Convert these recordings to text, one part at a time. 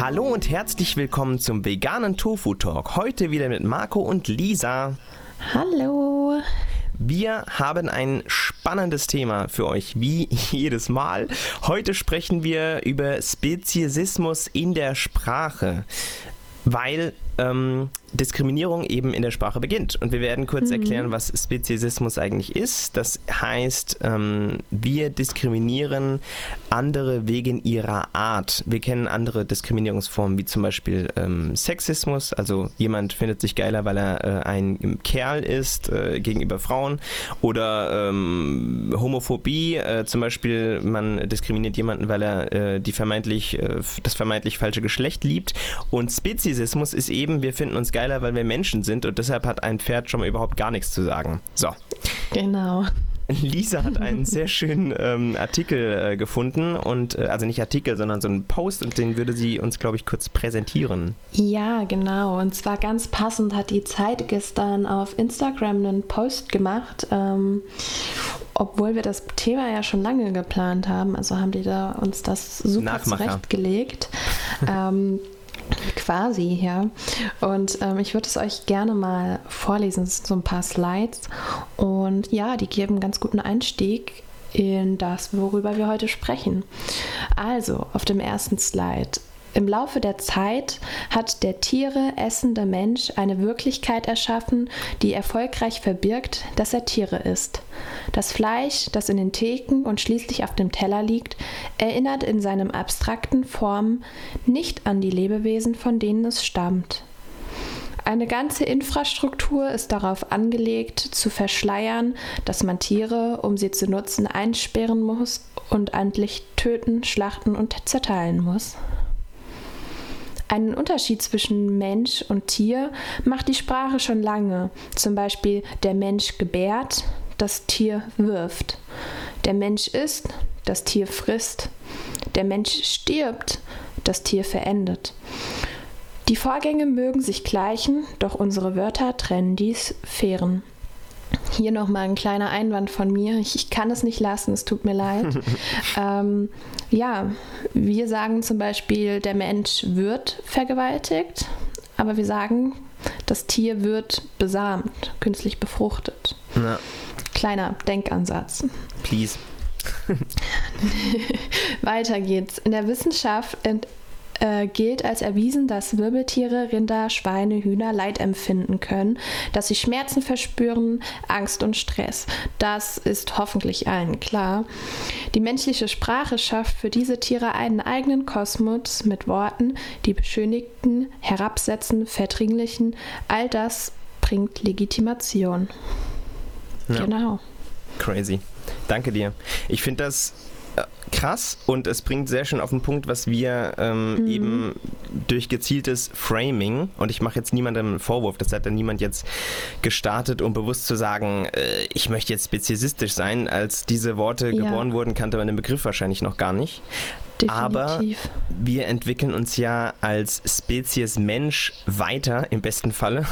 Hallo und herzlich willkommen zum veganen Tofu Talk. Heute wieder mit Marco und Lisa. Hallo. Wir haben ein spannendes Thema für euch, wie jedes Mal. Heute sprechen wir über Speziesismus in der Sprache, weil ähm, Diskriminierung eben in der Sprache beginnt. Und wir werden kurz mhm. erklären, was Speziesismus eigentlich ist. Das heißt, ähm, wir diskriminieren andere wegen ihrer Art. Wir kennen andere Diskriminierungsformen, wie zum Beispiel ähm, Sexismus. Also jemand findet sich geiler, weil er äh, ein Kerl ist äh, gegenüber Frauen. Oder ähm, Homophobie, äh, zum Beispiel man diskriminiert jemanden, weil er äh, die vermeintlich, äh, das vermeintlich falsche Geschlecht liebt. Und Speziesismus ist eben eben, wir finden uns geiler, weil wir Menschen sind und deshalb hat ein Pferd schon mal überhaupt gar nichts zu sagen. So. Genau. Lisa hat einen sehr schönen ähm, Artikel äh, gefunden und äh, also nicht Artikel, sondern so einen Post und den würde sie uns, glaube ich, kurz präsentieren. Ja, genau. Und zwar ganz passend hat die Zeit gestern auf Instagram einen Post gemacht, ähm, obwohl wir das Thema ja schon lange geplant haben. Also haben die da uns das super zurechtgelegt. ähm, Quasi, ja. Und ähm, ich würde es euch gerne mal vorlesen. Es sind so ein paar Slides. Und ja, die geben ganz guten Einstieg in das, worüber wir heute sprechen. Also, auf dem ersten Slide im Laufe der Zeit hat der Tiere essende Mensch eine Wirklichkeit erschaffen, die erfolgreich verbirgt, dass er Tiere isst. Das Fleisch, das in den Theken und schließlich auf dem Teller liegt, erinnert in seinen abstrakten Formen nicht an die Lebewesen, von denen es stammt. Eine ganze Infrastruktur ist darauf angelegt, zu verschleiern, dass man Tiere, um sie zu nutzen, einsperren muss und endlich töten, schlachten und zerteilen muss. Einen Unterschied zwischen Mensch und Tier macht die Sprache schon lange. Zum Beispiel der Mensch gebärt, das Tier wirft. Der Mensch isst, das Tier frisst. Der Mensch stirbt, das Tier verendet. Die Vorgänge mögen sich gleichen, doch unsere Wörter trennen die Sphären. Hier nochmal ein kleiner Einwand von mir. Ich, ich, kann es nicht lassen, es tut mir leid. ähm, ja, wir sagen zum Beispiel, der Mensch wird vergewaltigt, aber wir sagen, das Tier wird besamt, künstlich befruchtet. Ja. Kleiner Denkansatz. Please. Weiter geht's. In der Wissenschaft äh, gilt als erwiesen, dass Wirbeltiere, Rinder, Schweine, Hühner Leid empfinden können, dass sie Schmerzen verspüren, Angst und Stress. Das ist hoffentlich allen klar. Die menschliche Sprache schafft für diese Tiere einen eigenen Kosmos mit Worten, die beschönigten, herabsetzen, verdringlichen. All das bringt Legitimation. Ja. Genau. Crazy. Danke dir. Ich finde das krass und es bringt sehr schön auf den Punkt, was wir ähm, mhm. eben durch gezieltes Framing, und ich mache jetzt niemandem einen Vorwurf, das hat dann niemand jetzt gestartet, um bewusst zu sagen, äh, ich möchte jetzt speziesistisch sein. Als diese Worte ja. geboren wurden, kannte man den Begriff wahrscheinlich noch gar nicht. Definitiv. Aber wir entwickeln uns ja als Spezies Mensch weiter, im besten Falle.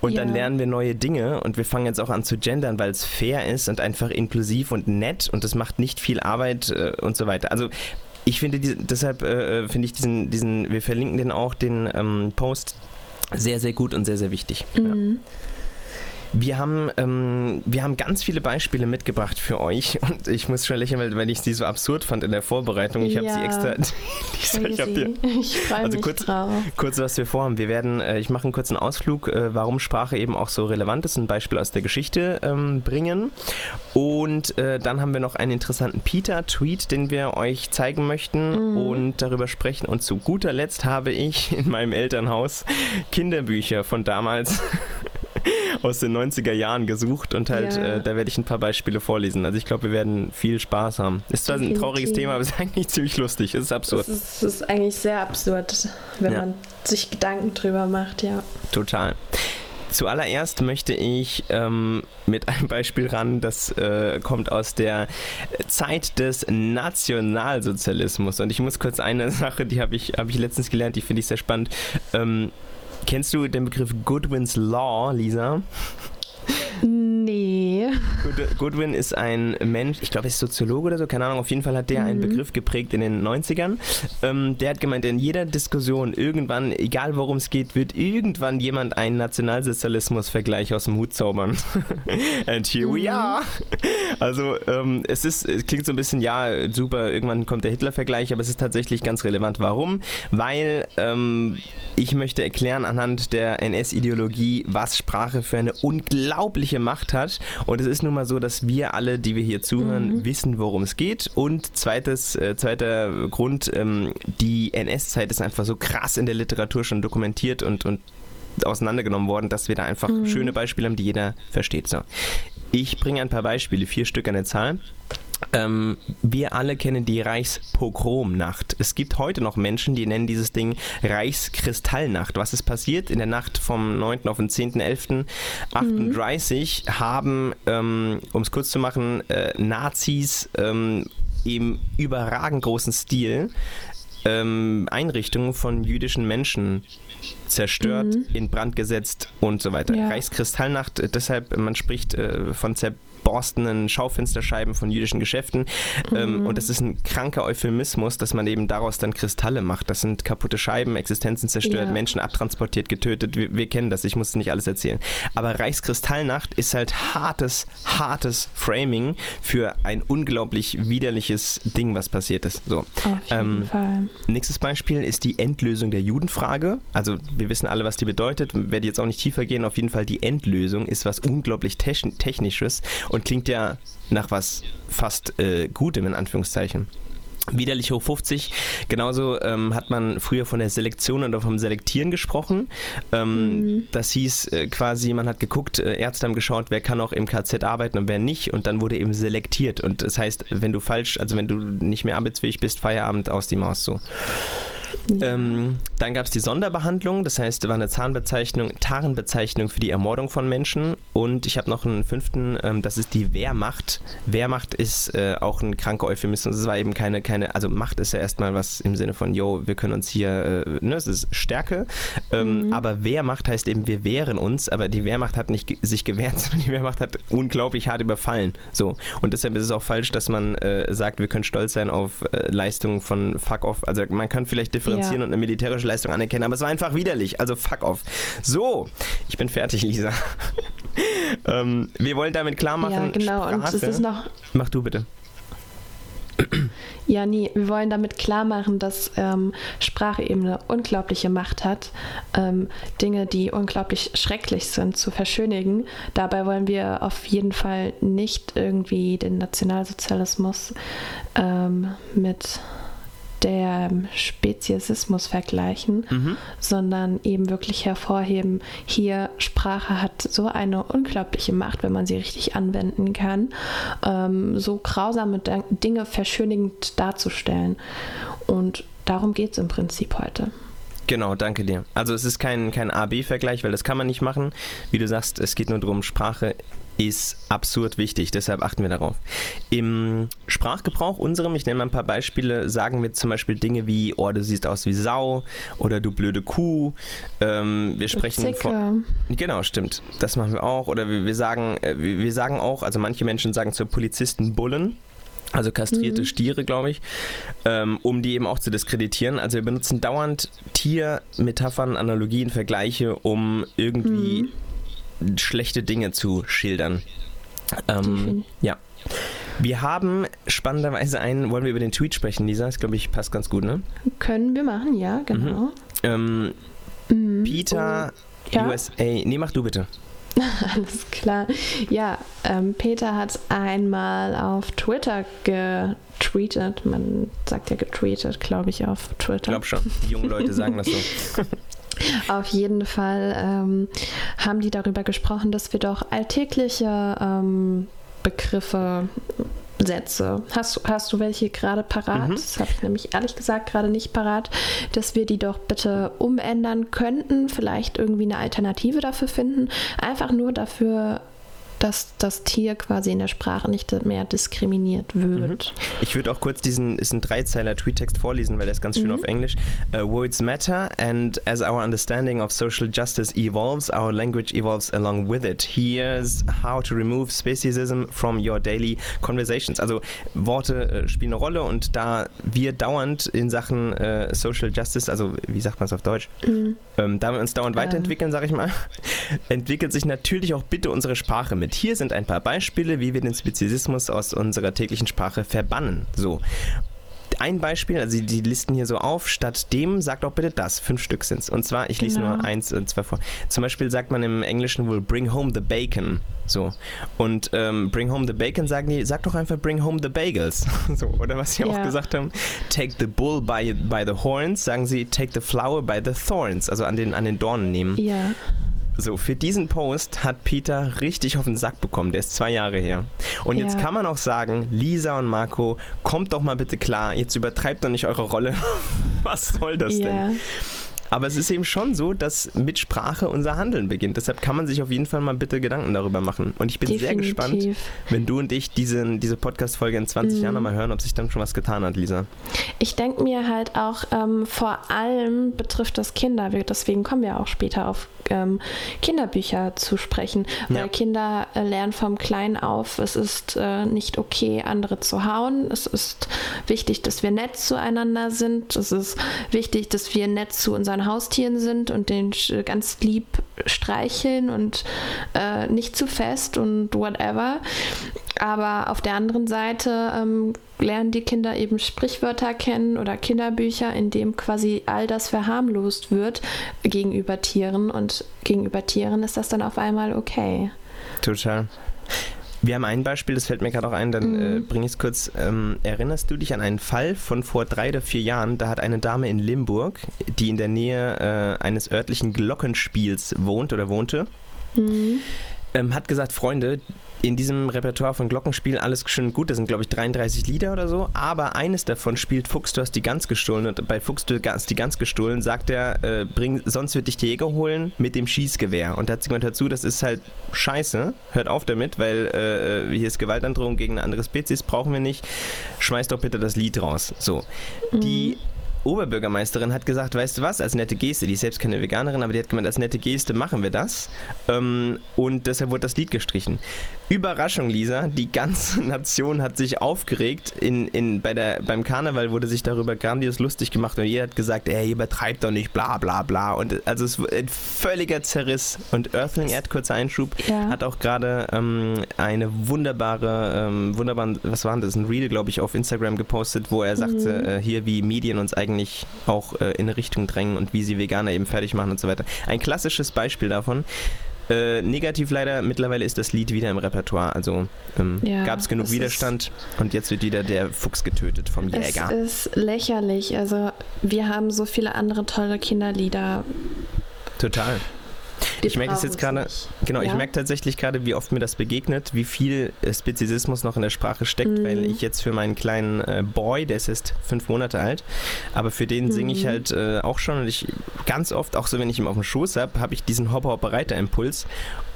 Und ja. dann lernen wir neue Dinge und wir fangen jetzt auch an zu gendern, weil es fair ist und einfach inklusiv und nett und es macht nicht viel Arbeit äh, und so weiter. Also ich finde, die, deshalb äh, finde ich diesen, diesen, wir verlinken den auch, den ähm, Post, sehr, sehr gut und sehr, sehr wichtig. Mhm. Ja. Wir haben, ähm, wir haben ganz viele Beispiele mitgebracht für euch und ich muss schon lächeln, weil, weil ich sie so absurd fand in der Vorbereitung. Ich habe sie extra. Lisa, ich hab dir, ich also mich kurz, drauf. kurz, was wir vorhaben. Wir werden, äh, ich mache einen kurzen Ausflug, äh, warum Sprache eben auch so relevant ist, ein Beispiel aus der Geschichte ähm, bringen. Und äh, dann haben wir noch einen interessanten Peter-Tweet, den wir euch zeigen möchten mhm. und darüber sprechen. Und zu guter Letzt habe ich in meinem Elternhaus Kinderbücher von damals aus den 90er Jahren gesucht und halt, ja. äh, da werde ich ein paar Beispiele vorlesen. Also ich glaube, wir werden viel Spaß haben. Ist zwar ein trauriges Thema, aber es ist eigentlich ziemlich lustig. Es ist absurd. Es ist, ist, eigentlich sehr absurd, wenn ja. man sich Gedanken drüber macht, ja. Total. Zuallererst möchte ich ähm, mit einem Beispiel ran, das äh, kommt aus der Zeit des Nationalsozialismus. Und ich muss kurz eine Sache, die habe ich, hab ich letztens gelernt, die finde ich sehr spannend. Ähm, Kennst du den Begriff Goodwin's Law, Lisa? Goodwin ist ein Mensch, ich glaube, er ist Soziologe oder so, keine Ahnung, auf jeden Fall hat der mhm. einen Begriff geprägt in den 90ern. Ähm, der hat gemeint, in jeder Diskussion irgendwann, egal worum es geht, wird irgendwann jemand einen Nationalsozialismus-Vergleich aus dem Hut zaubern. And here mhm. we are. Also ähm, es ist, es klingt so ein bisschen, ja, super, irgendwann kommt der Hitler-Vergleich, aber es ist tatsächlich ganz relevant. Warum? Weil ähm, ich möchte erklären anhand der NS-Ideologie, was Sprache für eine unglaubliche Macht hat. Und es ist nun mal so, dass wir alle, die wir hier zuhören, mhm. wissen, worum es geht. Und zweites, äh, zweiter Grund, ähm, die NS-Zeit ist einfach so krass in der Literatur schon dokumentiert und, und auseinandergenommen worden, dass wir da einfach mhm. schöne Beispiele haben, die jeder versteht. So. Ich bringe ein paar Beispiele, vier Stück an der Zahl. Ähm, wir alle kennen die Reichspogromnacht. Es gibt heute noch Menschen, die nennen dieses Ding Reichskristallnacht. Was ist passiert? In der Nacht vom 9. auf den 10.11.38 mhm. haben, ähm, um es kurz zu machen, äh, Nazis ähm, im überragend großen Stil ähm, Einrichtungen von jüdischen Menschen zerstört, mhm. in Brand gesetzt und so weiter. Ja. Reichskristallnacht, deshalb, man spricht äh, von Zer borstenen Schaufensterscheiben von jüdischen Geschäften. Ähm, mhm. und das ist ein kranker Euphemismus, dass man eben daraus dann Kristalle macht. Das sind kaputte Scheiben, Existenzen zerstört, ja. Menschen abtransportiert, getötet. Wir, wir, kennen das, ich muss nicht alles erzählen. Aber Reichskristallnacht ist halt hartes, hartes Framing für ein unglaublich widerliches Ding, was passiert ist. So. Auf jeden ähm, Fall. Nächstes Beispiel ist die Endlösung der Judenfrage. Also wir wissen alle, was die bedeutet. Werde jetzt auch nicht tiefer gehen. Auf jeden Fall die Endlösung ist was unglaublich Technisches und klingt ja nach was fast äh, Gutem in Anführungszeichen. Widerlich hoch 50. Genauso ähm, hat man früher von der Selektion oder vom Selektieren gesprochen. Ähm, mhm. Das hieß äh, quasi, man hat geguckt, äh, Ärzte haben geschaut, wer kann auch im KZ arbeiten und wer nicht. Und dann wurde eben selektiert. Und das heißt, wenn du falsch, also wenn du nicht mehr arbeitsfähig bist, Feierabend aus die Maus so. Ähm, dann gab es die Sonderbehandlung, das heißt, war eine Zahnbezeichnung, Tarnbezeichnung für die Ermordung von Menschen. Und ich habe noch einen fünften, ähm, das ist die Wehrmacht. Wehrmacht ist äh, auch ein kranker Euphemismus. Es war eben keine, keine, also Macht ist ja erstmal was im Sinne von, yo, wir können uns hier, äh, ne, es ist Stärke. Ähm, mhm. Aber Wehrmacht heißt eben, wir wehren uns, aber die Wehrmacht hat nicht sich gewehrt, sondern die Wehrmacht hat unglaublich hart überfallen. So. Und deshalb ist es auch falsch, dass man äh, sagt, wir können stolz sein auf äh, Leistungen von Fuck off. Also man kann vielleicht differenzieren ja. und eine militärische Leistung anerkennen, aber es war einfach widerlich. Also fuck off. So, ich bin fertig, Lisa. ähm, wir wollen damit klar machen. Ja, genau. Sprache. Und es ist noch. Mach du bitte. Ja, nie. Wir wollen damit klar machen, dass ähm, Sprache eben eine unglaubliche Macht hat, ähm, Dinge, die unglaublich schrecklich sind, zu verschönigen. Dabei wollen wir auf jeden Fall nicht irgendwie den Nationalsozialismus ähm, mit der Speziesismus vergleichen, mhm. sondern eben wirklich hervorheben, hier Sprache hat so eine unglaubliche Macht, wenn man sie richtig anwenden kann, ähm, so grausame Dinge verschönigend darzustellen. Und darum geht es im Prinzip heute. Genau, danke dir. Also es ist kein, kein A-B-Vergleich, weil das kann man nicht machen. Wie du sagst, es geht nur darum, Sprache ist absurd wichtig, deshalb achten wir darauf. Im Sprachgebrauch unserem, ich nenne mal ein paar Beispiele, sagen wir zum Beispiel Dinge wie, oh, du siehst aus wie Sau oder du blöde Kuh. Ähm, wir sprechen Zicke. von. Genau, stimmt. Das machen wir auch. Oder wir, wir sagen, äh, wir sagen auch, also manche Menschen sagen zu Polizisten Bullen. Also kastrierte mhm. Stiere, glaube ich, ähm, um die eben auch zu diskreditieren. Also wir benutzen dauernd Tiermetaphern, Analogien, Vergleiche, um irgendwie mhm schlechte Dinge zu schildern. Ähm, ja. Wir haben spannenderweise einen, wollen wir über den Tweet sprechen, Lisa? Das glaube ich passt ganz gut, ne? Können wir machen, ja, genau. Mhm. Ähm, mhm. Peter oh, ja? USA. Nee, mach du bitte. Alles klar. Ja, ähm, Peter hat einmal auf Twitter getweetet. Man sagt ja getweetet, glaube ich, auf Twitter. Ich glaube schon. Die jungen Leute sagen das so. Auf jeden Fall ähm, haben die darüber gesprochen, dass wir doch alltägliche ähm, Begriffe Sätze. Hast, hast du welche gerade parat? Mhm. Das habe ich nämlich ehrlich gesagt gerade nicht parat, dass wir die doch bitte umändern könnten, vielleicht irgendwie eine Alternative dafür finden. Einfach nur dafür, dass das Tier quasi in der Sprache nicht mehr diskriminiert wird. Mhm. Ich würde auch kurz diesen, ist ein Dreizeiler Tweettext vorlesen, weil der ist ganz schön mhm. auf Englisch. Uh, words matter and as our understanding of social justice evolves, our language evolves along with it. Here's how to remove speciesism from your daily conversations. Also Worte äh, spielen eine Rolle und da wir dauernd in Sachen äh, Social Justice, also wie sagt man es auf Deutsch, mhm. ähm, da wir uns dauernd ähm. weiterentwickeln, sage ich mal, entwickelt sich natürlich auch bitte unsere Sprache mit. Hier sind ein paar Beispiele, wie wir den Speziesismus aus unserer täglichen Sprache verbannen. So ein Beispiel, also die listen hier so auf, statt dem sagt auch bitte das. Fünf Stück sind es. Und zwar, ich lese genau. nur eins und zwei vor. Zum Beispiel sagt man im Englischen wohl bring home the bacon. So. Und ähm, bring home the bacon sagen die, sag doch einfach bring home the bagels. so. Oder was sie ja. auch gesagt haben, take the bull by, by the horns, sagen sie take the flower by the thorns. Also an den, an den Dornen nehmen. Ja. So, für diesen Post hat Peter richtig auf den Sack bekommen. Der ist zwei Jahre her. Und ja. jetzt kann man auch sagen, Lisa und Marco, kommt doch mal bitte klar. Jetzt übertreibt doch nicht eure Rolle. Was soll das ja. denn? Aber es ist eben schon so, dass mit Sprache unser Handeln beginnt. Deshalb kann man sich auf jeden Fall mal bitte Gedanken darüber machen. Und ich bin Definitiv. sehr gespannt, wenn du und ich diese, diese Podcast-Folge in 20 mhm. Jahren nochmal hören, ob sich dann schon was getan hat, Lisa. Ich denke mir halt auch, ähm, vor allem betrifft das Kinder. Deswegen kommen wir auch später auf ähm, Kinderbücher zu sprechen. Weil ja. Kinder äh, lernen vom Kleinen auf, es ist äh, nicht okay, andere zu hauen. Es ist wichtig, dass wir nett zueinander sind. Es ist wichtig, dass wir nett zu unseren unseren Haustieren sind und den ganz lieb streicheln und äh, nicht zu fest und whatever. Aber auf der anderen Seite ähm, lernen die Kinder eben Sprichwörter kennen oder Kinderbücher, in dem quasi all das verharmlost wird gegenüber Tieren und gegenüber Tieren ist das dann auf einmal okay. Total. Wir haben ein Beispiel, das fällt mir gerade auch ein, dann mhm. äh, bringe ich es kurz. Ähm, erinnerst du dich an einen Fall von vor drei oder vier Jahren? Da hat eine Dame in Limburg, die in der Nähe äh, eines örtlichen Glockenspiels wohnt oder wohnte, mhm. ähm, hat gesagt, Freunde, in diesem Repertoire von Glockenspiel alles schön gut. Das sind, glaube ich, 33 Lieder oder so. Aber eines davon spielt Fuchs, du hast die Gans gestohlen. Und bei Fuchs, du hast die Gans gestohlen, sagt er, äh, bring, sonst wird dich der Jäger holen mit dem Schießgewehr. Und da hat sich jemand dazu, das ist halt scheiße. Hört auf damit, weil äh, hier ist Gewaltandrohung gegen eine andere Spezies, brauchen wir nicht. Schmeiß doch bitte das Lied raus. So. Mhm. Die Oberbürgermeisterin hat gesagt, weißt du was, als nette Geste, die ist selbst keine Veganerin, aber die hat gemeint, als nette Geste machen wir das. Ähm, und deshalb wurde das Lied gestrichen. Überraschung, Lisa, die ganze Nation hat sich aufgeregt. In, in, bei der, beim Karneval wurde sich darüber grandios lustig gemacht und jeder hat gesagt, ey, übertreibt doch nicht, bla bla bla. Und also es ein völliger Zerriss. Und Earthling, Erd, kurzer Einschub, ja. hat auch gerade ähm, eine wunderbare, ähm, wunderbaren, was war das, ein Reel, glaube ich, auf Instagram gepostet, wo er sagte, mhm. äh, hier wie Medien uns eigentlich eigentlich auch äh, in eine Richtung drängen und wie sie Veganer eben fertig machen und so weiter. Ein klassisches Beispiel davon. Äh, negativ leider, mittlerweile ist das Lied wieder im Repertoire. Also ähm, ja, gab es genug Widerstand und jetzt wird wieder der Fuchs getötet vom Jäger. Es ist lächerlich. Also wir haben so viele andere tolle Kinderlieder. Total. Die ich merke es jetzt gerade, genau, ja? ich merke tatsächlich gerade, wie oft mir das begegnet, wie viel Spezizismus noch in der Sprache steckt, mhm. weil ich jetzt für meinen kleinen äh, Boy, der ist jetzt fünf Monate alt, aber für den singe ich mhm. halt äh, auch schon und ich ganz oft, auch so wenn ich ihn auf dem Schoß habe, habe ich diesen Hopper-Hopper-Reiter-Impuls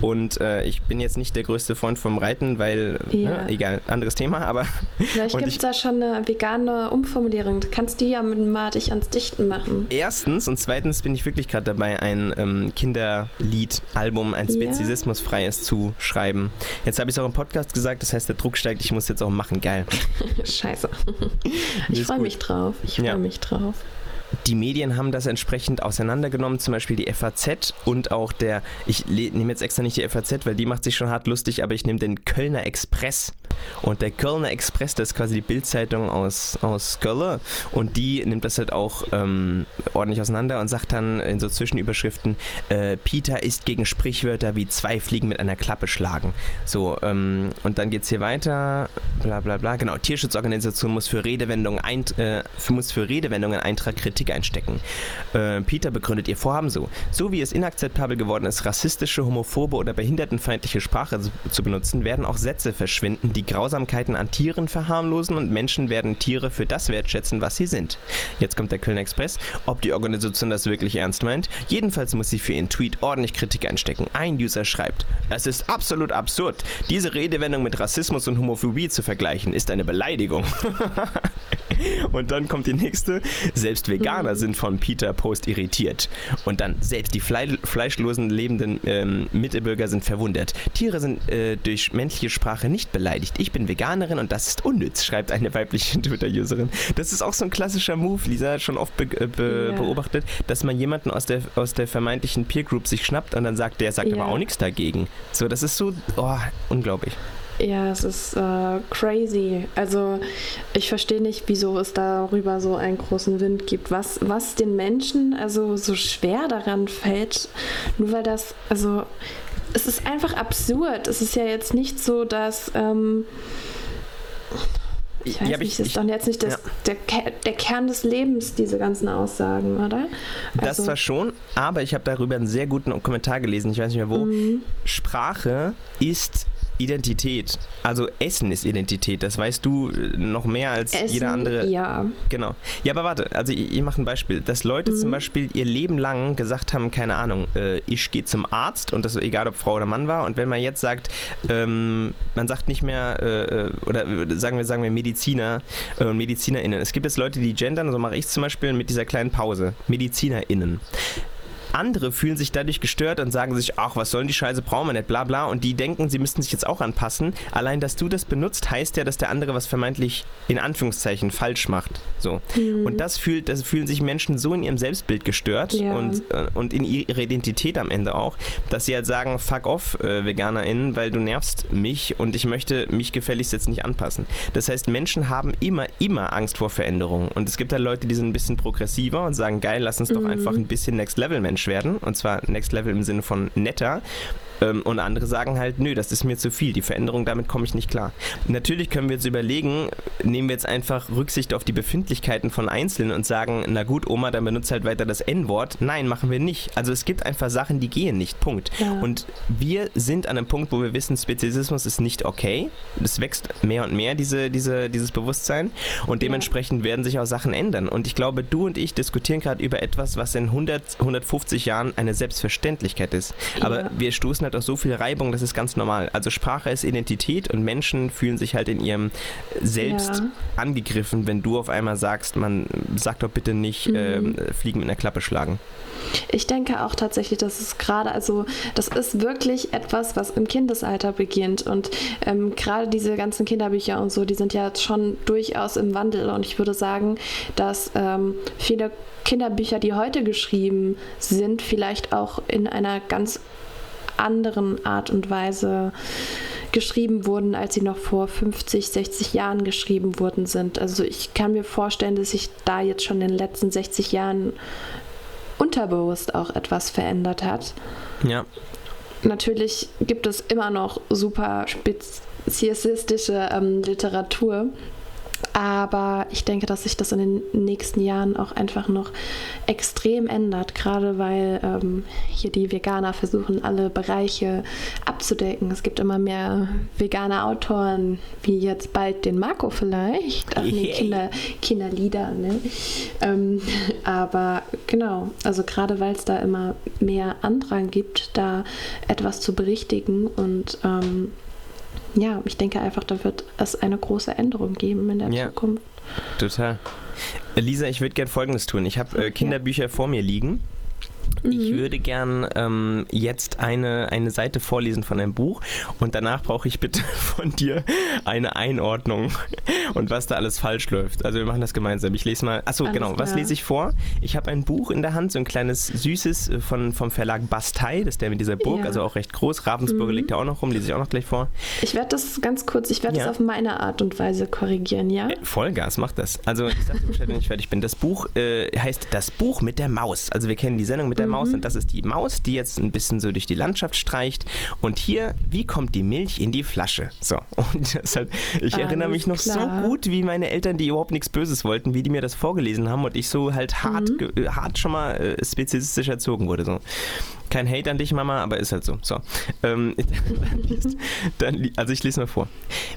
und äh, ich bin jetzt nicht der größte Freund vom Reiten, weil, ne, ja. ne, egal, anderes Thema, aber... Vielleicht gibt es da schon eine vegane Umformulierung, du kannst die ja mit mal dich ans Dichten machen. Erstens und zweitens bin ich wirklich gerade dabei, ein ähm, Kinder- Lied, Album, ein Spezisismusfreies ja. zu schreiben. Jetzt habe ich es auch im Podcast gesagt, das heißt, der Druck steigt, ich muss jetzt auch machen. Geil. Scheiße. Ich freue mich drauf. Ich freue ja. mich drauf. Die Medien haben das entsprechend auseinandergenommen, zum Beispiel die FAZ und auch der, ich nehme jetzt extra nicht die FAZ, weil die macht sich schon hart lustig, aber ich nehme den Kölner Express. Und der Kölner Express, das ist quasi die Bildzeitung aus, aus Köln und die nimmt das halt auch ähm, ordentlich auseinander und sagt dann in so Zwischenüberschriften, äh, Peter ist gegen Sprichwörter wie zwei Fliegen mit einer Klappe schlagen. So, ähm, und dann geht es hier weiter, bla bla bla. Genau, Tierschutzorganisation muss für Redewendungen, ein, äh, muss für Redewendungen Eintrag Kritik einstecken. Äh, Peter begründet ihr Vorhaben so. So wie es inakzeptabel geworden ist, rassistische, homophobe oder behindertenfeindliche Sprache zu benutzen, werden auch Sätze verschwinden, die die Grausamkeiten an Tieren verharmlosen und Menschen werden Tiere für das wertschätzen, was sie sind. Jetzt kommt der Köln Express. Ob die Organisation das wirklich ernst meint? Jedenfalls muss sie für ihren Tweet ordentlich Kritik einstecken. Ein User schreibt, es ist absolut absurd. Diese Redewendung mit Rassismus und Homophobie zu vergleichen, ist eine Beleidigung. Und dann kommt die nächste. Selbst Veganer sind von Peter Post irritiert. Und dann selbst die Fle fleischlosen lebenden ähm, Mitbürger sind verwundert. Tiere sind äh, durch menschliche Sprache nicht beleidigt. Ich bin Veganerin und das ist unnütz, schreibt eine weibliche Twitter-Userin. Das ist auch so ein klassischer Move. Lisa hat schon oft be äh, be yeah. beobachtet, dass man jemanden aus der, aus der vermeintlichen Peer Group sich schnappt und dann sagt, der sagt yeah. aber auch nichts dagegen. So, das ist so oh, unglaublich. Ja, es ist äh, crazy. Also ich verstehe nicht, wieso es darüber so einen großen Wind gibt. Was, was den Menschen also so schwer daran fällt, nur weil das, also es ist einfach absurd. Es ist ja jetzt nicht so, dass ähm, ich weiß ja, nicht, ich, ist doch jetzt nicht das, ja. der, der Kern des Lebens, diese ganzen Aussagen, oder? Also, das war schon, aber ich habe darüber einen sehr guten Kommentar gelesen, ich weiß nicht mehr wo. Mhm. Sprache ist Identität. Also Essen ist Identität. Das weißt du äh, noch mehr als Essen, jeder andere. Ja. Genau. Ja, aber warte. Also ich, ich mache ein Beispiel. Dass Leute mhm. zum Beispiel ihr Leben lang gesagt haben, keine Ahnung, äh, ich gehe zum Arzt und das egal, ob Frau oder Mann war. Und wenn man jetzt sagt, ähm, man sagt nicht mehr äh, äh oder sagen wir sagen wir Mediziner und äh, Medizinerinnen. Es gibt jetzt Leute, die gendern. So mache ich zum Beispiel mit dieser kleinen Pause. Medizinerinnen. Andere fühlen sich dadurch gestört und sagen sich, ach, was sollen die Scheiße, brauchen wir nicht, bla bla. Und die denken, sie müssten sich jetzt auch anpassen. Allein, dass du das benutzt, heißt ja, dass der andere was vermeintlich in Anführungszeichen falsch macht. So. Mhm. Und das fühlt, das fühlen sich Menschen so in ihrem Selbstbild gestört ja. und, äh, und in ihrer Identität am Ende auch, dass sie halt sagen, fuck off, äh, VeganerInnen, weil du nervst mich und ich möchte mich gefälligst jetzt nicht anpassen. Das heißt, Menschen haben immer, immer Angst vor Veränderungen. Und es gibt da Leute, die sind ein bisschen progressiver und sagen, geil, lass uns doch mhm. einfach ein bisschen Next Level Mensch Mensch werden. Und zwar Next Level im Sinne von netter. Ähm, und andere sagen halt, nö, das ist mir zu viel, die Veränderung, damit komme ich nicht klar. Natürlich können wir jetzt überlegen, nehmen wir jetzt einfach Rücksicht auf die Befindlichkeiten von Einzelnen und sagen, na gut, Oma, dann benutzt halt weiter das N-Wort. Nein, machen wir nicht. Also es gibt einfach Sachen, die gehen nicht. Punkt. Ja. Und wir sind an einem Punkt, wo wir wissen, Speziesismus ist nicht okay. Es wächst mehr und mehr, diese, diese, dieses Bewusstsein. Und dementsprechend ja. werden sich auch Sachen ändern. Und ich glaube, du und ich diskutieren gerade über etwas, was in 100, 150 Jahren eine Selbstverständlichkeit ist. Aber ja. wir stoßen halt auch so viel Reibung, das ist ganz normal. Also Sprache ist Identität und Menschen fühlen sich halt in ihrem Selbst ja. angegriffen, wenn du auf einmal sagst, man sagt doch bitte nicht mhm. äh, Fliegen mit einer Klappe schlagen. Ich denke auch tatsächlich, dass es gerade, also das ist wirklich etwas, was im Kindesalter beginnt. Und ähm, gerade diese ganzen Kinderbücher und so, die sind ja schon durchaus im Wandel. Und ich würde sagen, dass ähm, viele Kinderbücher, die heute geschrieben sind, vielleicht auch in einer ganz anderen Art und Weise geschrieben wurden, als sie noch vor 50, 60 Jahren geschrieben worden sind. Also ich kann mir vorstellen, dass sich da jetzt schon in den letzten 60 Jahren unterbewusst auch etwas verändert hat. Ja. Natürlich gibt es immer noch super speziesistische ähm, Literatur, aber ich denke, dass sich das in den nächsten Jahren auch einfach noch extrem ändert, gerade weil ähm, hier die Veganer versuchen, alle Bereiche abzudecken. Es gibt immer mehr vegane Autoren, wie jetzt bald den Marco vielleicht. Ach nee, Kinder, Kinderlieder, ne? Ähm, aber genau, also gerade weil es da immer mehr Andrang gibt, da etwas zu berichtigen und ähm, ja, ich denke einfach, da wird es eine große Änderung geben in der ja, Zukunft. Total. Lisa, ich würde gerne Folgendes tun. Ich habe äh, Kinderbücher vor mir liegen Mhm. Ich würde gern ähm, jetzt eine, eine Seite vorlesen von einem Buch und danach brauche ich bitte von dir eine Einordnung und was da alles falsch läuft. Also wir machen das gemeinsam. Ich lese mal. Achso, alles genau. Klar. Was lese ich vor? Ich habe ein Buch in der Hand, so ein kleines süßes äh, von, vom Verlag Bastei, das ist der mit dieser Burg, ja. also auch recht groß. Ravensburger mhm. liegt ja auch noch rum, lese ich auch noch gleich vor. Ich werde das ganz kurz, ich werde ja. das auf meine Art und Weise korrigieren, ja? Äh, Vollgas, mach das. Also ich sage Bescheid, wenn ich fertig bin. Das Buch äh, heißt Das Buch mit der Maus. Also wir kennen die Sendung mit der mhm. Maus und das ist die Maus, die jetzt ein bisschen so durch die Landschaft streicht. Und hier, wie kommt die Milch in die Flasche? So, und deshalb, ich Alles erinnere mich noch klar. so gut, wie meine Eltern, die überhaupt nichts Böses wollten, wie die mir das vorgelesen haben und ich so halt hart, mhm. hart schon mal äh, spezialistisch erzogen wurde. So. Kein Hate an dich, Mama, aber ist halt so. So. Ähm, dann, also ich lese mal vor.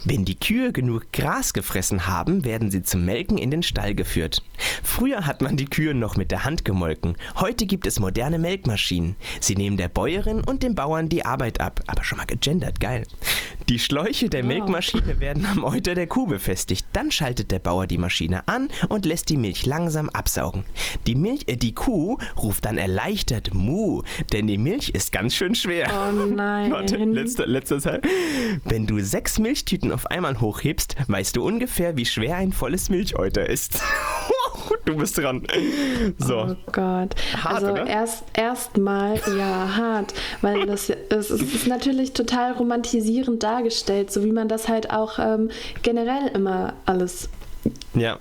Wenn die Kühe genug Gras gefressen haben, werden sie zum Melken in den Stall geführt. Früher hat man die Kühe noch mit der Hand gemolken. Heute gibt es moderne Melkmaschinen. Sie nehmen der Bäuerin und dem Bauern die Arbeit ab. Aber schon mal gegendert, geil. Die Schläuche der wow. Melkmaschine werden am Euter der Kuh befestigt. Dann schaltet der Bauer die Maschine an und lässt die Milch langsam absaugen. Die, Milch, äh, die Kuh ruft dann erleichtert Mu, denn die Milch ist ganz schön schwer. Oh nein. Warte, letzter, letzter Teil. Wenn du sechs Milchtüten auf einmal hochhebst, weißt du ungefähr, wie schwer ein volles Milcheuter ist. du bist dran. So. Oh Gott. Hart, also oder? erst erstmal ja hart, weil das es ist natürlich total romantisierend dargestellt, so wie man das halt auch ähm, generell immer alles ja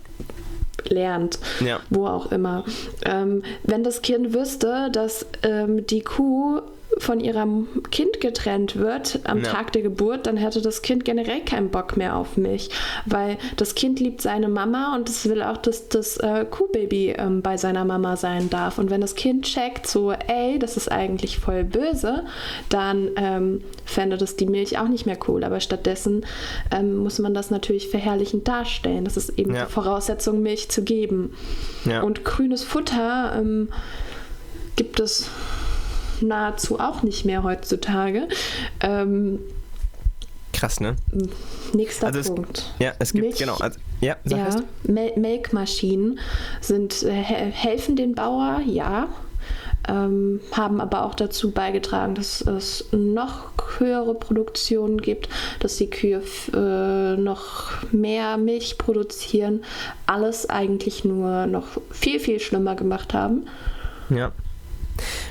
lernt, ja. wo auch immer. Ähm, wenn das Kind wüsste, dass ähm, die Kuh von ihrem Kind getrennt wird am ja. Tag der Geburt, dann hätte das Kind generell keinen Bock mehr auf mich, weil das Kind liebt seine Mama und es will auch, dass das äh, Kuhbaby ähm, bei seiner Mama sein darf. Und wenn das Kind checkt, so, ey, das ist eigentlich voll böse, dann ähm, fände das die Milch auch nicht mehr cool. Aber stattdessen ähm, muss man das natürlich verherrlichend darstellen. Das ist eben ja. die Voraussetzung, Milch zu geben. Ja. Und grünes Futter ähm, gibt es nahezu auch nicht mehr heutzutage. Ähm, Krass, ne? Nächster also Punkt. Es, ja, es gibt, Milch, genau. Also, ja, ja Mel Melkmaschinen sind, äh, helfen den Bauer, ja. Ähm, haben aber auch dazu beigetragen, dass es noch höhere Produktionen gibt, dass die Kühe äh, noch mehr Milch produzieren, alles eigentlich nur noch viel, viel schlimmer gemacht haben. Ja.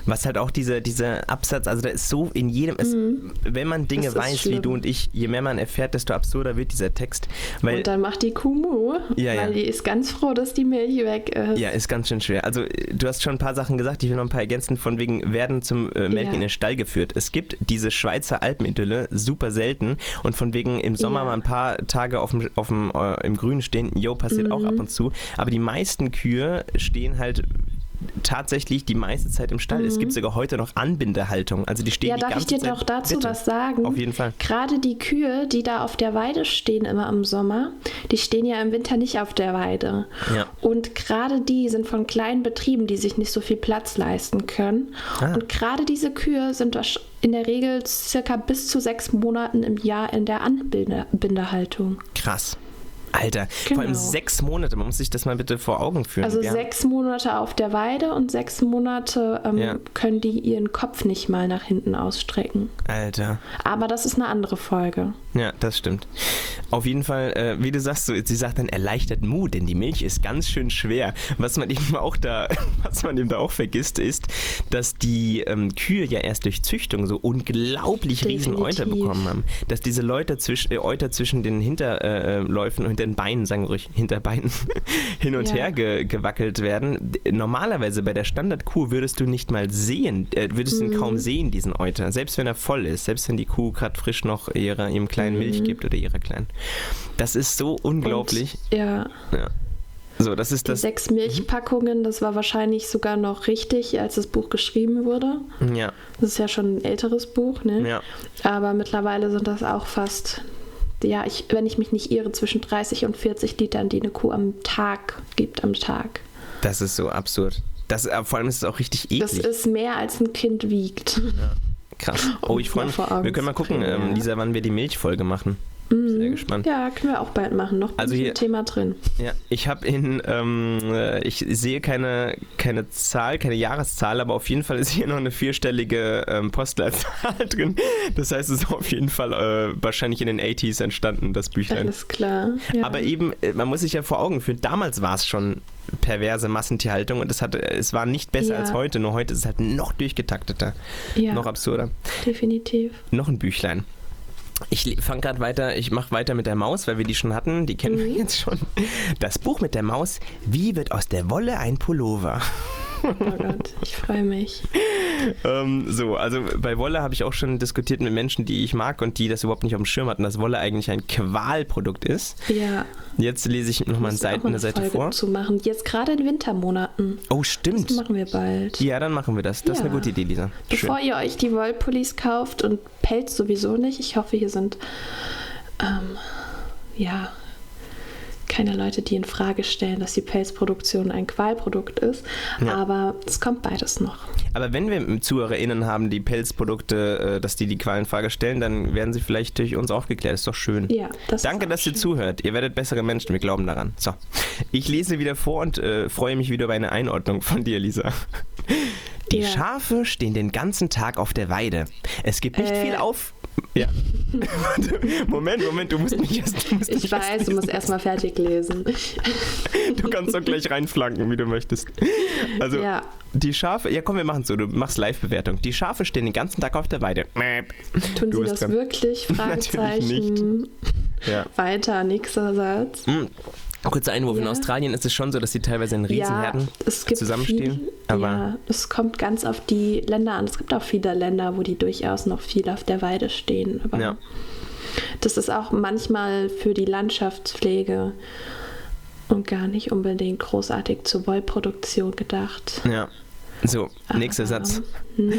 Was halt auch dieser diese Absatz, also da ist so in jedem, es, mhm. wenn man Dinge weiß, schlimm. wie du und ich, je mehr man erfährt, desto absurder wird dieser Text. Weil, und dann macht die Kuh Mu, ja, weil ja. die ist ganz froh, dass die Milch weg ist. Ja, ist ganz schön schwer. Also du hast schon ein paar Sachen gesagt, ich will noch ein paar ergänzen, von wegen werden zum äh, Melken ja. in den Stall geführt. Es gibt diese Schweizer Alpenidylle, super selten und von wegen im Sommer mal ein paar Tage auf dem, auf dem, äh, im Grün stehen, jo, passiert mhm. auch ab und zu. Aber die meisten Kühe stehen halt tatsächlich die meiste Zeit im Stall. Mhm. Es gibt sogar heute noch Anbindehaltung. Also die stehen ja, die darf ich dir Zeit doch dazu Bitte. was sagen? Auf jeden Fall. Gerade die Kühe, die da auf der Weide stehen immer im Sommer, die stehen ja im Winter nicht auf der Weide. Ja. Und gerade die sind von kleinen Betrieben, die sich nicht so viel Platz leisten können. Ah. Und gerade diese Kühe sind in der Regel circa bis zu sechs Monaten im Jahr in der Anbindehaltung. Krass. Alter, genau. vor allem genau. sechs Monate. Man muss sich das mal bitte vor Augen führen. Also ja. sechs Monate auf der Weide und sechs Monate ähm, ja. können die ihren Kopf nicht mal nach hinten ausstrecken. Alter. Aber das ist eine andere Folge. Ja, das stimmt. Auf jeden Fall, äh, wie du sagst, so, sie sagt dann erleichtert Mut, denn die Milch ist ganz schön schwer. Was man eben auch da, was man eben da auch vergisst, ist, dass die ähm, Kühe ja erst durch Züchtung so unglaublich riesen Euter bekommen haben. Dass diese Leute zwisch, äh, Euter zwischen den Hinterläufen und den Beinen, sagen wir ruhig, Hinterbeinen hin und ja. her ge gewackelt werden. Normalerweise bei der Standardkuh würdest du nicht mal sehen, äh, würdest mhm. ihn kaum sehen, diesen Euter. Selbst wenn er voll ist, selbst wenn die Kuh gerade frisch noch ihre, ihrem kleinen Milch mhm. gibt oder ihrer kleinen. Das ist so unglaublich. Und, ja. ja. So, das ist die das. Sechs Milchpackungen, das war wahrscheinlich sogar noch richtig, als das Buch geschrieben wurde. Ja. Das ist ja schon ein älteres Buch, ne? Ja. Aber mittlerweile sind das auch fast ja, ich, wenn ich mich nicht irre, zwischen 30 und 40 Litern, die eine Kuh am Tag gibt, am Tag. Das ist so absurd. Das, äh, vor allem ist es auch richtig eklig. Das ist mehr als ein Kind wiegt. Ja. Krass. Oh, ich freue mich. Wir können mal gucken, ähm, Lisa, wann wir die Milchfolge machen. Mhm. Sehr gespannt. Ja, können wir auch bald machen. Noch also hier, Thema drin. Ja, ich habe in, ähm, äh, ich sehe keine, keine Zahl, keine Jahreszahl, aber auf jeden Fall ist hier noch eine vierstellige ähm, Postleitzahl drin. Das heißt, es ist auf jeden Fall äh, wahrscheinlich in den 80s entstanden, das Büchlein. Alles klar. Ja. Aber eben, äh, man muss sich ja vor Augen führen, damals war es schon perverse Massentierhaltung und es, hat, es war nicht besser ja. als heute, nur heute ist es halt noch durchgetakteter, ja. noch absurder. Definitiv. Noch ein Büchlein. Ich fange gerade weiter, ich mache weiter mit der Maus, weil wir die schon hatten, die kennen mhm. wir jetzt schon. Das Buch mit der Maus, wie wird aus der Wolle ein Pullover? Oh Gott, ich freue mich. ähm, so, also bei Wolle habe ich auch schon diskutiert mit Menschen, die ich mag und die das überhaupt nicht auf dem Schirm hatten, dass Wolle eigentlich ein Qualprodukt ist. Ja. Jetzt lese ich nochmal eine Seite, eine Seite vor. Zu machen. Jetzt gerade in Wintermonaten. Oh, stimmt. Das machen wir bald. Ja, dann machen wir das. Das ja. ist eine gute Idee, Lisa. Bevor Schön. ihr euch die Wollpullis kauft und Pelz sowieso nicht. Ich hoffe, hier sind ähm, ja keine Leute, die in Frage stellen, dass die Pelzproduktion ein Qualprodukt ist. Ja. Aber es kommt beides noch. Aber wenn wir ZuhörerInnen haben, die Pelzprodukte, äh, dass die die Qual in Frage stellen, dann werden sie vielleicht durch uns aufgeklärt. Ist doch schön. Ja, das Danke, dass schön. ihr zuhört. Ihr werdet bessere Menschen. Wir glauben daran. So, ich lese wieder vor und äh, freue mich wieder über eine Einordnung von dir, Lisa. Die ja. Schafe stehen den ganzen Tag auf der Weide. Es gibt nicht äh, viel auf. Ja. Moment, Moment, du musst nicht erst. Du musst ich weiß, erst du musst erstmal fertig lesen. du kannst doch gleich reinflanken, wie du möchtest. Also, ja. die Schafe, ja komm, wir machen es so, du machst Live-Bewertung. Die Schafe stehen den ganzen Tag auf der Weide. Tun du sie das dran. wirklich? Fragezeichen. Natürlich nicht. Ja. Weiter, nächster Satz. Mm. Kurzer Einwurf, ja. in Australien ist es schon so, dass sie teilweise in Riesenherden ja, zusammenstehen. Viel, aber ja, es kommt ganz auf die Länder an. Es gibt auch viele Länder, wo die durchaus noch viel auf der Weide stehen. Aber ja. das ist auch manchmal für die Landschaftspflege und gar nicht unbedingt großartig zur Wollproduktion gedacht. Ja. So, nächster aber, Satz. Hm?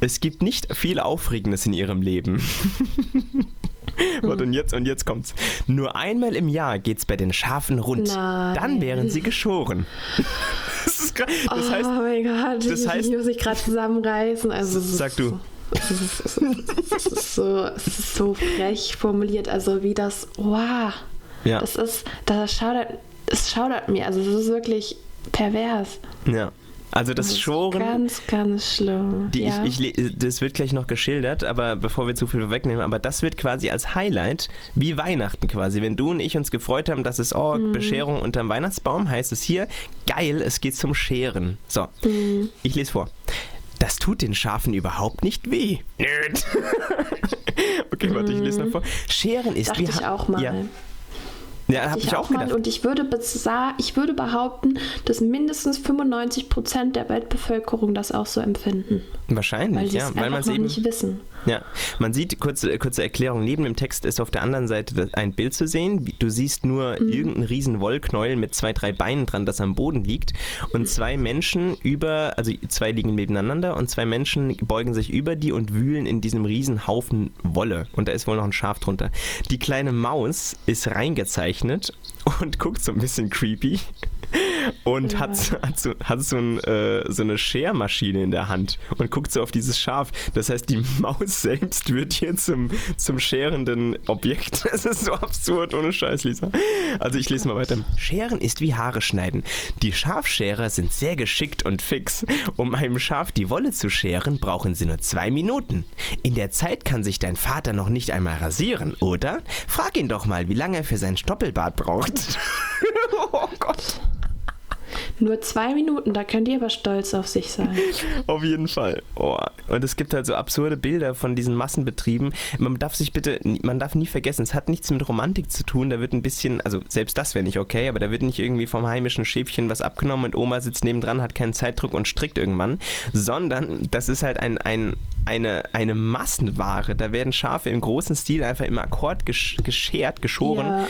Es gibt nicht viel Aufregendes in ihrem Leben. Warte, und jetzt, und jetzt kommt's. Nur einmal im Jahr geht's bei den Schafen rund. Nein. Dann wären sie geschoren. das, ist, das oh heißt, mein Gott, das heißt, ich muss mich gerade zusammenreißen. Also, sag du. Es ist, es, ist so, es ist so frech formuliert, also wie das, wow, ja. das ist, das schaudert, es schaudert mir, also es ist wirklich pervers. Ja. Also das, das Schoren. Ganz, ganz schlimm. Die ja. ich, ich, das wird gleich noch geschildert, aber bevor wir zu viel wegnehmen, aber das wird quasi als Highlight wie Weihnachten quasi. Wenn du und ich uns gefreut haben, dass es oh, mhm. Bescherung unterm Weihnachtsbaum, heißt es hier, geil, es geht zum Scheren. So, mhm. ich lese vor. Das tut den Schafen überhaupt nicht weh. okay, warte, ich lese noch vor. Scheren ist Dachte wie ich auch mal. Ja. Ja, habe ich, auch gedacht. Und ich würde, ich würde behaupten, dass mindestens 95 Prozent der Weltbevölkerung das auch so empfinden. Wahrscheinlich, weil ja, weil man es eben nicht wissen. Ja, man sieht, kurze, kurze Erklärung, neben dem Text ist auf der anderen Seite ein Bild zu sehen. Du siehst nur mhm. irgendeinen riesen Wollknäuel mit zwei, drei Beinen dran, das am Boden liegt. Und zwei Menschen über, also zwei liegen nebeneinander und zwei Menschen beugen sich über die und wühlen in diesem riesen Haufen Wolle. Und da ist wohl noch ein Schaf drunter. Die kleine Maus ist reingezeichnet und guckt so ein bisschen creepy und ja. hat, hat, so, hat so, ein, äh, so eine Schermaschine in der Hand und guckt so auf dieses Schaf. Das heißt, die Maus selbst wird hier zum, zum scherenden Objekt. Das ist so absurd, ohne Scheiß, Lisa. Also ich lese mal weiter. Scheren ist wie Haare schneiden. Die Schafscherer sind sehr geschickt und fix. Um einem Schaf die Wolle zu scheren, brauchen sie nur zwei Minuten. In der Zeit kann sich dein Vater noch nicht einmal rasieren, oder? Frag ihn doch mal, wie lange er für sein Stoppelbart braucht. oh Gott. Nur zwei Minuten, da könnt ihr aber stolz auf sich sein. auf jeden Fall. Oh. Und es gibt halt so absurde Bilder von diesen Massenbetrieben. Man darf sich bitte, man darf nie vergessen, es hat nichts mit Romantik zu tun. Da wird ein bisschen, also selbst das wäre nicht okay, aber da wird nicht irgendwie vom heimischen Schäfchen was abgenommen und Oma sitzt nebendran, hat keinen Zeitdruck und strickt irgendwann, sondern das ist halt ein, ein, eine, eine Massenware. Da werden Schafe im großen Stil einfach im Akkord geschert, geschoren. Ja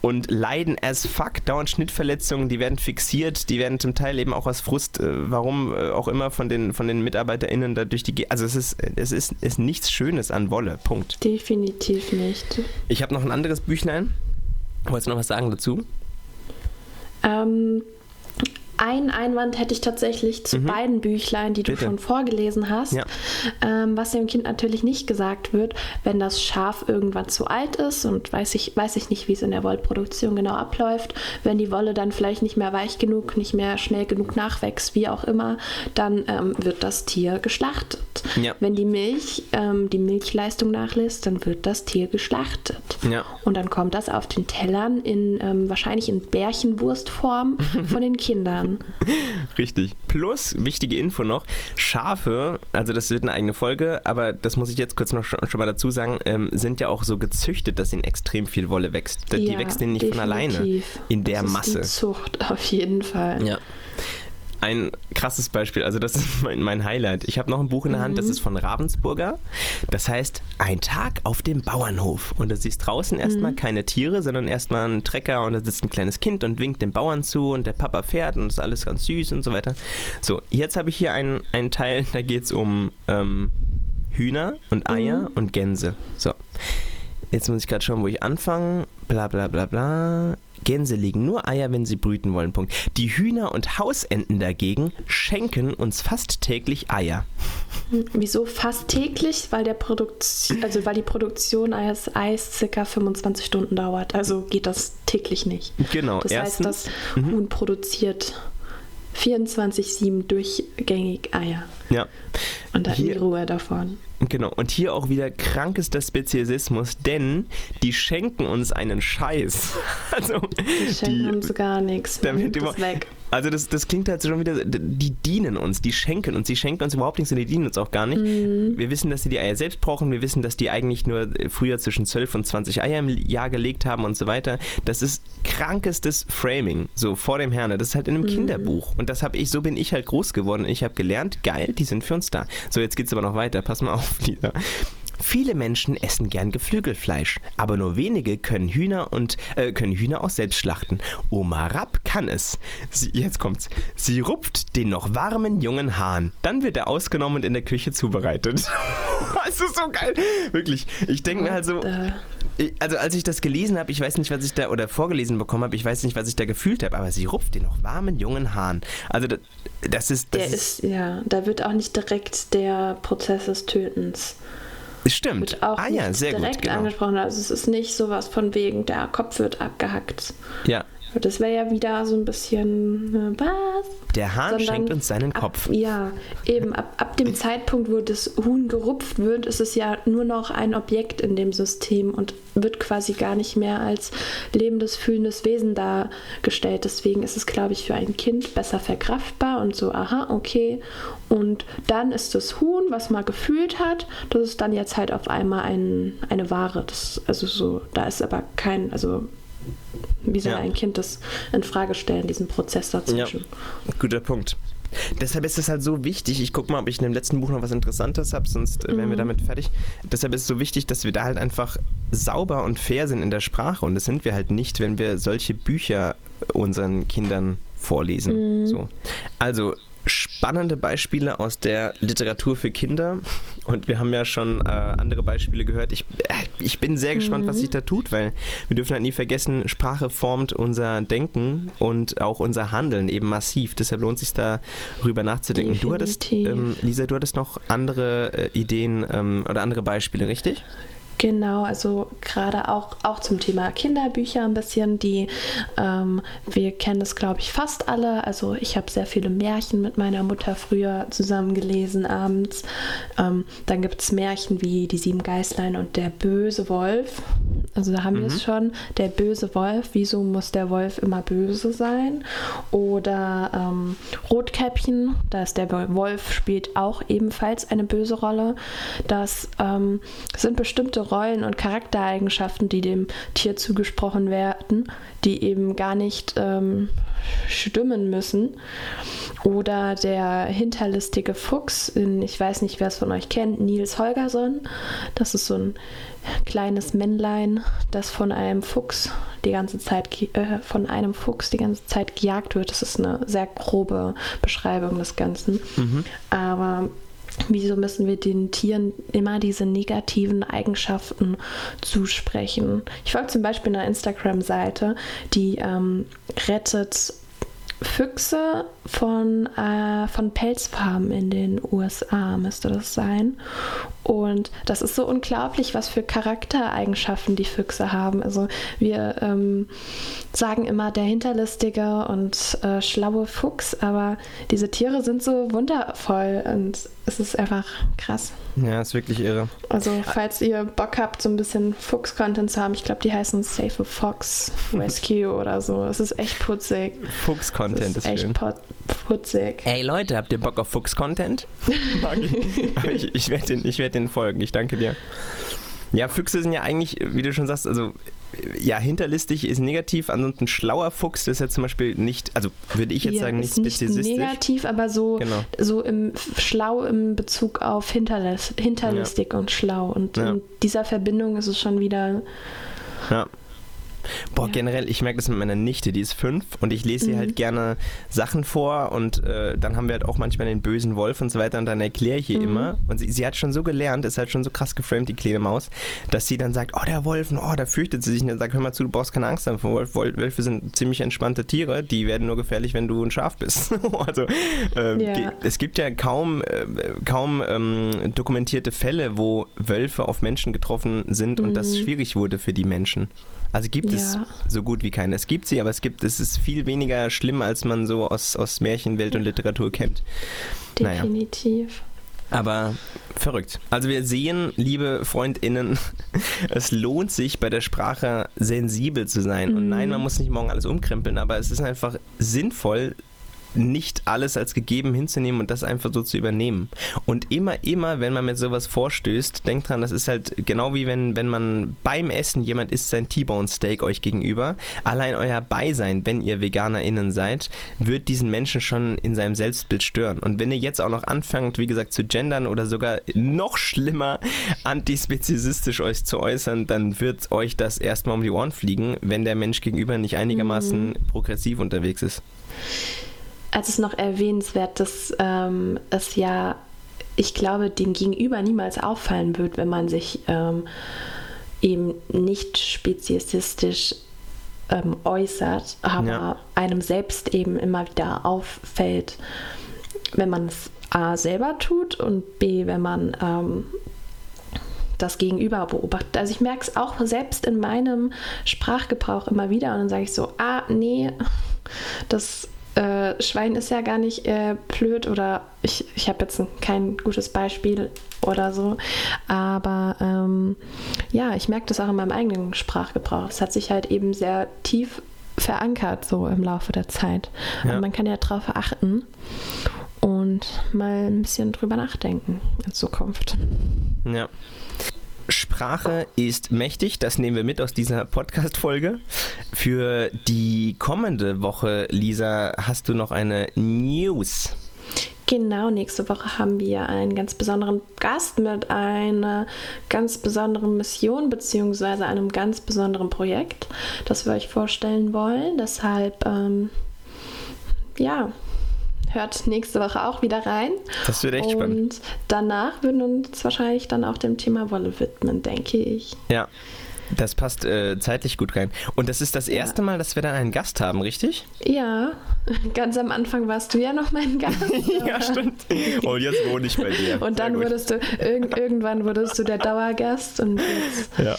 und leiden as fuck, dauernd Schnittverletzungen, die werden fixiert, die werden zum Teil eben auch aus Frust, äh, warum äh, auch immer von den, von den MitarbeiterInnen da durch die, Ge also es ist, es ist, ist nichts Schönes an Wolle, Punkt. Definitiv nicht. Ich habe noch ein anderes Büchlein. Wolltest du noch was sagen dazu? Ähm, ein Einwand hätte ich tatsächlich zu mhm. beiden Büchlein, die Bitte. du schon vorgelesen hast. Ja. Ähm, was dem Kind natürlich nicht gesagt wird, wenn das Schaf irgendwann zu alt ist und weiß ich, weiß ich nicht, wie es in der Wollproduktion genau abläuft, wenn die Wolle dann vielleicht nicht mehr weich genug, nicht mehr schnell genug nachwächst, wie auch immer, dann ähm, wird das Tier geschlachtet. Ja. Wenn die Milch ähm, die Milchleistung nachlässt, dann wird das Tier geschlachtet. Ja. Und dann kommt das auf den Tellern in ähm, wahrscheinlich in Bärchenwurstform von den Kindern. Richtig. Plus, wichtige Info noch, Schafe, also das wird eine eigene Folge, aber das muss ich jetzt kurz noch schon, schon mal dazu sagen, ähm, sind ja auch so gezüchtet, dass ihnen extrem viel Wolle wächst. Die ja, wächst ihnen nicht definitiv. von alleine in der das Masse. Zucht, auf jeden Fall. Ja. Ein krasses Beispiel. Also das ist mein, mein Highlight. Ich habe noch ein Buch in der Hand, das mhm. ist von Ravensburger. Das heißt Ein Tag auf dem Bauernhof. Und da siehst draußen erstmal mhm. keine Tiere, sondern erstmal ein Trecker und da sitzt ein kleines Kind und winkt dem Bauern zu und der Papa fährt und ist alles ganz süß und so weiter. So, jetzt habe ich hier einen, einen Teil, da geht es um ähm, Hühner und Eier mhm. und Gänse. So. Jetzt muss ich gerade schauen, wo ich anfange. Bla bla bla bla. Gänse legen nur Eier, wenn sie brüten wollen. Punkt. Die Hühner und Hausenten dagegen schenken uns fast täglich Eier. Wieso fast täglich? Weil, der Produktion, also weil die Produktion eines Eis circa 25 Stunden dauert. Also geht das täglich nicht. Genau. Das Erstens, heißt, das mhm. Huhn produziert 24-7 durchgängig Eier. Ja. Und da in Ruhe davon. Genau, und hier auch wieder krankester Speziesismus, denn die schenken uns einen Scheiß. Also, die schenken die, uns gar nichts. Damit das weg. Also das, das klingt halt schon wieder, die dienen uns, die schenken uns, die schenken uns überhaupt nichts und die dienen uns auch gar nicht. Mhm. Wir wissen, dass sie die Eier selbst brauchen, wir wissen, dass die eigentlich nur früher zwischen 12 und 20 Eier im Jahr gelegt haben und so weiter. Das ist krankestes Framing, so vor dem Herrn. Das ist halt in einem mhm. Kinderbuch und das habe ich, so bin ich halt groß geworden und ich habe gelernt, geil, die sind für uns da. So, jetzt geht es aber noch weiter, pass mal auf, Lisa. Viele Menschen essen gern Geflügelfleisch, aber nur wenige können Hühner und äh, können Hühner auch selbst schlachten. Oma Rapp kann es. Sie, jetzt kommt's. Sie rupft den noch warmen jungen Hahn. Dann wird er ausgenommen und in der Küche zubereitet. das ist so geil. Wirklich. Ich denke mir halt so. Also als ich das gelesen habe, ich weiß nicht, was ich da oder vorgelesen bekommen habe, ich weiß nicht, was ich da gefühlt habe, aber sie rupft den noch warmen jungen Hahn. Also das, das ist. Das der ist, ja, da wird auch nicht direkt der Prozess des Tötens Stimmt. Wird auch ah, ja, sehr direkt gut, genau. angesprochen. Also es ist nicht sowas von wegen, der Kopf wird abgehackt. Ja. Das wäre ja wieder so ein bisschen, äh, was? Der Hahn Sondern schenkt uns seinen Kopf. Ab, ja, eben. Ab, ab dem Zeitpunkt, wo das Huhn gerupft wird, ist es ja nur noch ein Objekt in dem System und wird quasi gar nicht mehr als lebendes, fühlendes Wesen dargestellt. Deswegen ist es, glaube ich, für ein Kind besser verkraftbar und so, aha, okay. Und dann ist das Huhn, was mal gefühlt hat, das ist dann jetzt halt auf einmal ein, eine Ware. Das, also so, da ist aber kein, also wie soll ja. ein Kind das in Frage stellen, diesen Prozess dazwischen? Ja. Guter Punkt. Deshalb ist es halt so wichtig, ich gucke mal, ob ich in dem letzten Buch noch was Interessantes habe, sonst mhm. wären wir mhm. damit fertig. Deshalb ist es so wichtig, dass wir da halt einfach sauber und fair sind in der Sprache und das sind wir halt nicht, wenn wir solche Bücher unseren Kindern vorlesen. Mhm. So. Also spannende Beispiele aus der Literatur für Kinder. Und wir haben ja schon äh, andere Beispiele gehört. Ich, äh, ich bin sehr gespannt, mhm. was sich da tut, weil wir dürfen halt nie vergessen, Sprache formt unser Denken und auch unser Handeln eben massiv. Deshalb lohnt es sich darüber nachzudenken. Definitiv. Du hattest, ähm, Lisa, du hattest noch andere äh, Ideen ähm, oder andere Beispiele, richtig? Genau, also gerade auch, auch zum Thema Kinderbücher ein bisschen, die ähm, wir kennen das, glaube ich, fast alle. Also ich habe sehr viele Märchen mit meiner Mutter früher zusammen gelesen abends. Ähm, dann gibt es Märchen wie Die Sieben Geißlein und Der böse Wolf. Also da haben mhm. wir es schon. Der böse Wolf, wieso muss der Wolf immer böse sein? Oder ähm, Rotkäppchen, da ist der Wolf spielt auch ebenfalls eine böse Rolle. Das ähm, sind bestimmte Rollen und Charaktereigenschaften, die dem Tier zugesprochen werden, die eben gar nicht ähm, stimmen müssen. Oder der hinterlistige Fuchs, in, ich weiß nicht, wer es von euch kennt, Nils Holgersson. Das ist so ein kleines Männlein, das von einem Fuchs die ganze Zeit äh, von einem Fuchs die ganze Zeit gejagt wird. Das ist eine sehr grobe Beschreibung des Ganzen. Mhm. Aber Wieso müssen wir den Tieren immer diese negativen Eigenschaften zusprechen? Ich folge zum Beispiel einer Instagram-Seite, die ähm, rettet Füchse von, äh, von Pelzfarmen in den USA, müsste das sein. Und das ist so unglaublich, was für Charaktereigenschaften die Füchse haben. Also wir ähm, sagen immer der hinterlistige und äh, schlaue Fuchs, aber diese Tiere sind so wundervoll und es ist einfach krass. Ja, ist wirklich irre. Also falls ihr Bock habt, so ein bisschen Fuchs-Content zu haben, ich glaube, die heißen Safe Fox Rescue oder so. Es ist echt putzig. Fuchs-Content ist, ist, echt putzig. Ey Leute, habt ihr Bock auf Fuchs-Content? ich. ich, ich werde den, werd den folgen. Ich danke dir. Ja, Füchse sind ja eigentlich, wie du schon sagst, also ja, hinterlistig ist negativ, ansonsten schlauer Fuchs das ist ja zum Beispiel nicht, also würde ich jetzt Hier sagen, nicht ist nicht speziesistisch. negativ, aber so, Genau. so im schlau im Bezug auf hinterlis hinterlistig und schlau. Und Ja. in dieser Verbindung ist es schon wieder. Ja. Boah, Ja. generell, ich merke das mit meiner Nichte, die ist fünf und ich lese ihr Mhm. halt gerne Sachen vor und äh, dann haben wir halt auch manchmal den bösen Wolf und so weiter und dann erkläre ich ihr Mhm. immer und sie, sie hat schon so gelernt, ist halt schon so krass geframed, die kleine Maus, dass sie dann sagt, oh der Wolf, und, oh da fürchtet sie sich und dann sagt, hör mal zu, du brauchst keine Angst haben vor Wolf, Wölfe sind ziemlich entspannte Tiere, die werden nur gefährlich, wenn du ein Schaf bist. also ähm, Ja. es gibt ja kaum, äh, kaum ähm, dokumentierte Fälle, wo Wölfe auf Menschen getroffen sind und das Mhm. schwierig wurde für die Menschen. Also gibt es Ja. so gut wie keine. Es gibt sie, aber es gibt, es ist viel weniger schlimm, als man so aus, aus Märchenwelt und Literatur kennt. Naja. Definitiv. Aber verrückt. Also wir sehen, liebe FreundInnen, es lohnt sich bei der Sprache sensibel zu sein. Und Mhm. nein, man muss nicht morgen alles umkrempeln, aber es ist einfach sinnvoll, nicht alles als gegeben hinzunehmen und das einfach so zu übernehmen. Und immer, immer, wenn man mit sowas vorstößt, denkt dran, das ist halt genau wie wenn, wenn man beim Essen jemand isst sein T-Bone Steak euch gegenüber. Allein euer Beisein, wenn ihr VeganerInnen seid, wird diesen Menschen schon in seinem Selbstbild stören. Und wenn ihr jetzt auch noch anfangt, wie gesagt, zu gendern oder sogar noch schlimmer antispeziesistisch euch zu äußern, dann wird euch das erstmal um die Ohren fliegen, wenn der Mensch gegenüber nicht einigermaßen progressiv unterwegs ist. Es ist noch erwähnenswert, dass ähm, es ja, ich glaube, dem Gegenüber niemals auffallen wird, wenn man sich ähm, eben nicht speziesistisch ähm, äußert, aber Ja. einem selbst eben immer wieder auffällt, wenn man es A selber tut und B, wenn man ähm, das Gegenüber beobachtet. Also ich merke es auch selbst in meinem Sprachgebrauch immer wieder und dann sage ich so, ah, nee, das äh, Schwein ist ja gar nicht äh, blöd oder ich, ich habe jetzt ein, kein gutes Beispiel oder so, aber ähm, ja, ich merke das auch in meinem eigenen Sprachgebrauch. Es hat sich halt eben sehr tief verankert so im Laufe der Zeit. Ja. Und man kann ja darauf achten und mal ein bisschen drüber nachdenken in Zukunft. Ja. Sprache ist mächtig, das nehmen wir mit aus dieser Podcast-Folge. Für die kommende Woche, Lisa, hast du noch eine News. Genau, nächste Woche haben wir einen ganz besonderen Gast mit einer ganz besonderen Mission bzw. einem ganz besonderen Projekt, das wir euch vorstellen wollen. Deshalb, ähm, ja, hört nächste Woche auch wieder rein. Das wird echt Und spannend. danach würden wir uns wahrscheinlich dann auch dem Thema Wolle widmen, denke ich. Ja, das passt äh, zeitlich gut rein. Und das ist das erste Mal, dass wir da einen Gast haben, richtig? Ja, ganz am Anfang warst du ja noch mein Gast. ja, stimmt. Und jetzt wohne ich bei dir. Und dann wurdest du, irg irgendwann wurdest du der Dauergast und jetzt. Ja.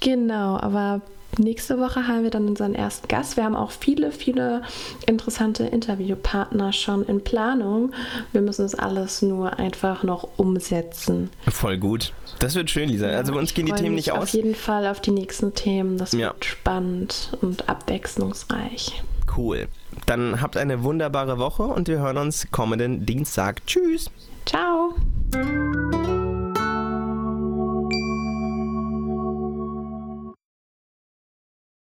Genau, aber nächste Woche haben wir dann unseren ersten Gast. Wir haben auch viele, viele interessante Interviewpartner schon in Planung. Wir müssen es alles nur einfach noch umsetzen. Voll gut. Das wird schön, Lisa. also bei uns gehen die Themen nicht Auf aus. jeden Fall auf die nächsten Themen. Das Ja. wird spannend und abwechslungsreich. Cool. Dann habt eine wunderbare Woche und wir hören uns kommenden Dienstag. Tschüss. Ciao!